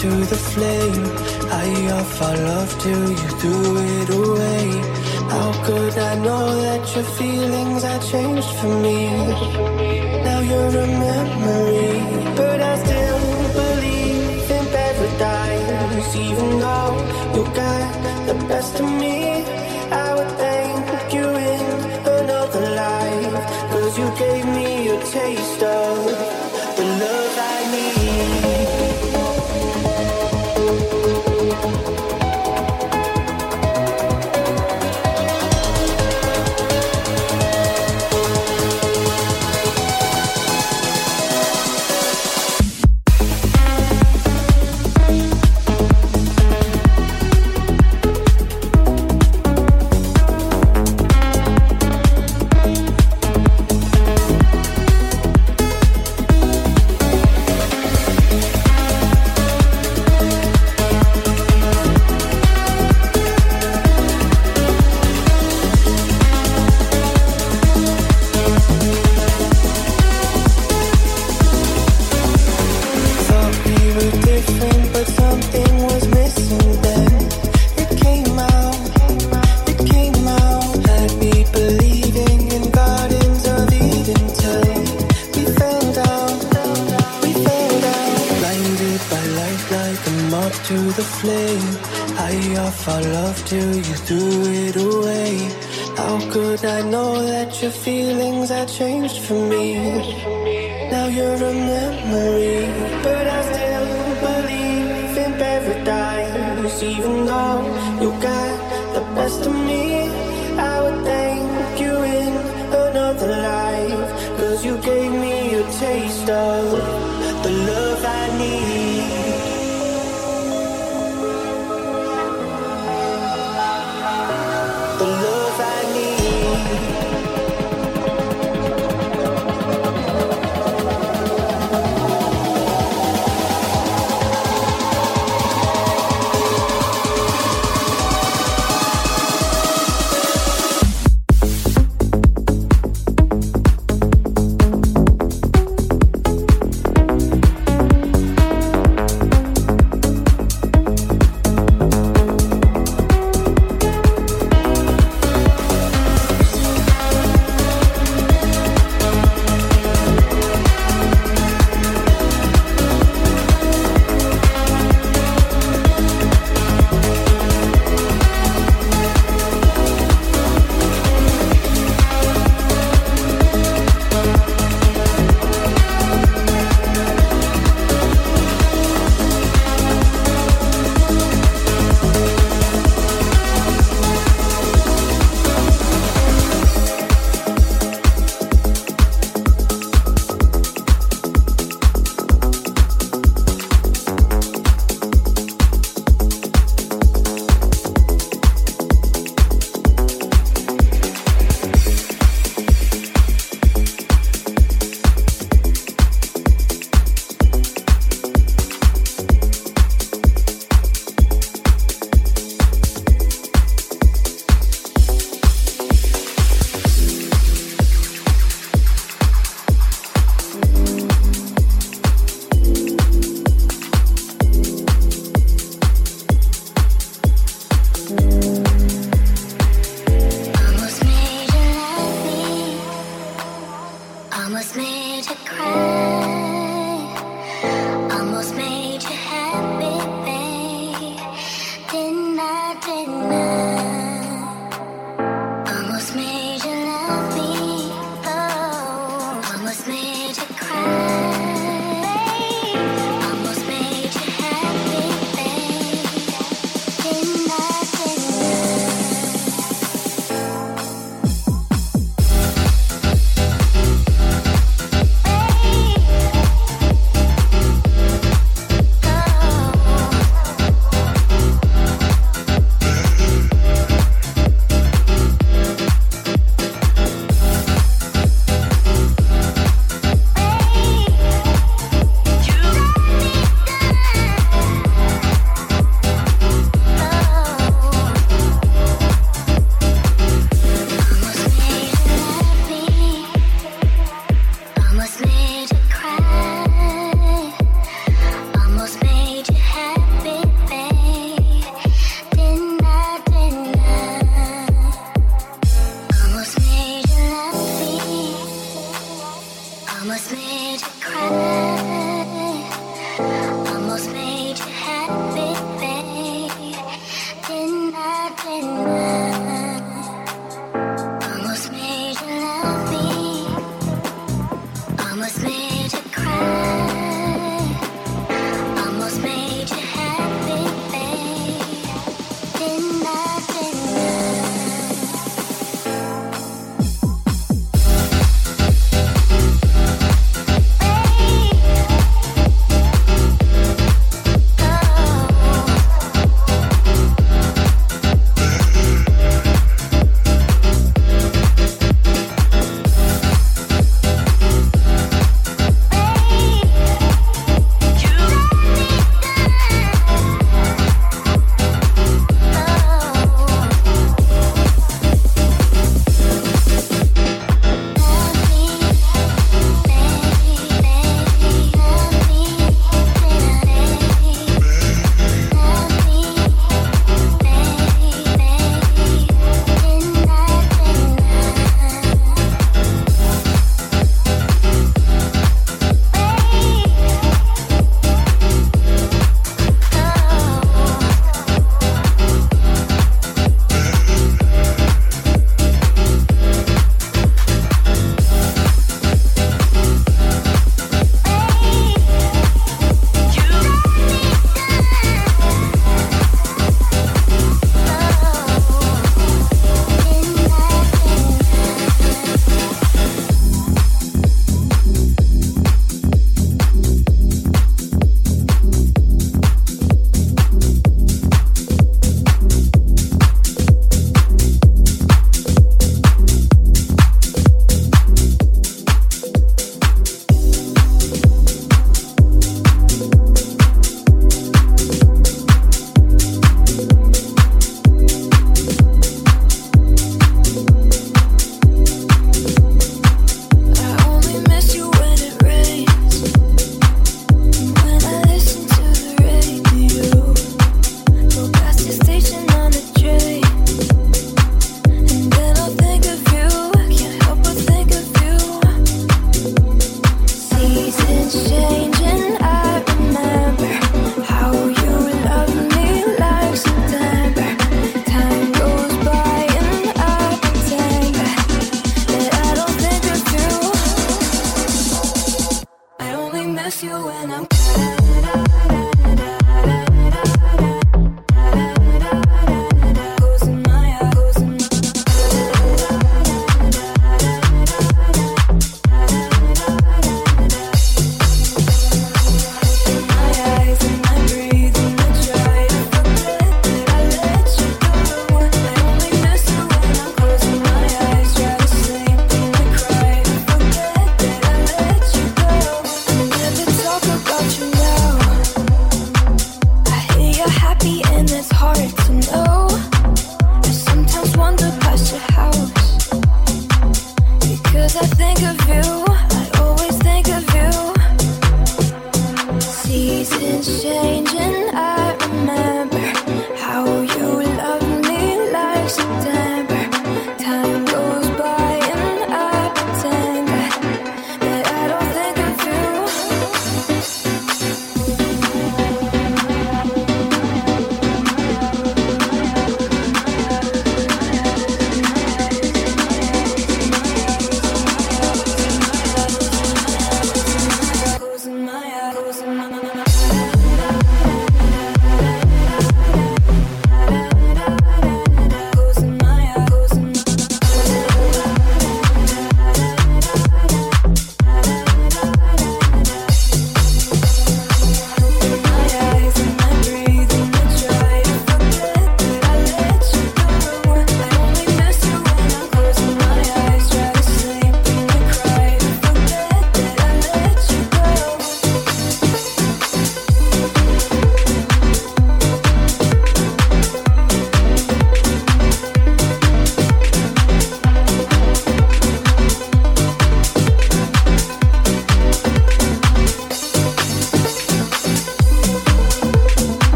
to the flame. I offer love till you threw it away. How could I know that your feelings had changed for me? Now you're a memory, but I still believe in paradise. Even though you got the best of me, I would thank you in another life. Cause you gave me a taste of. You got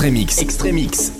Extremix. Extremix.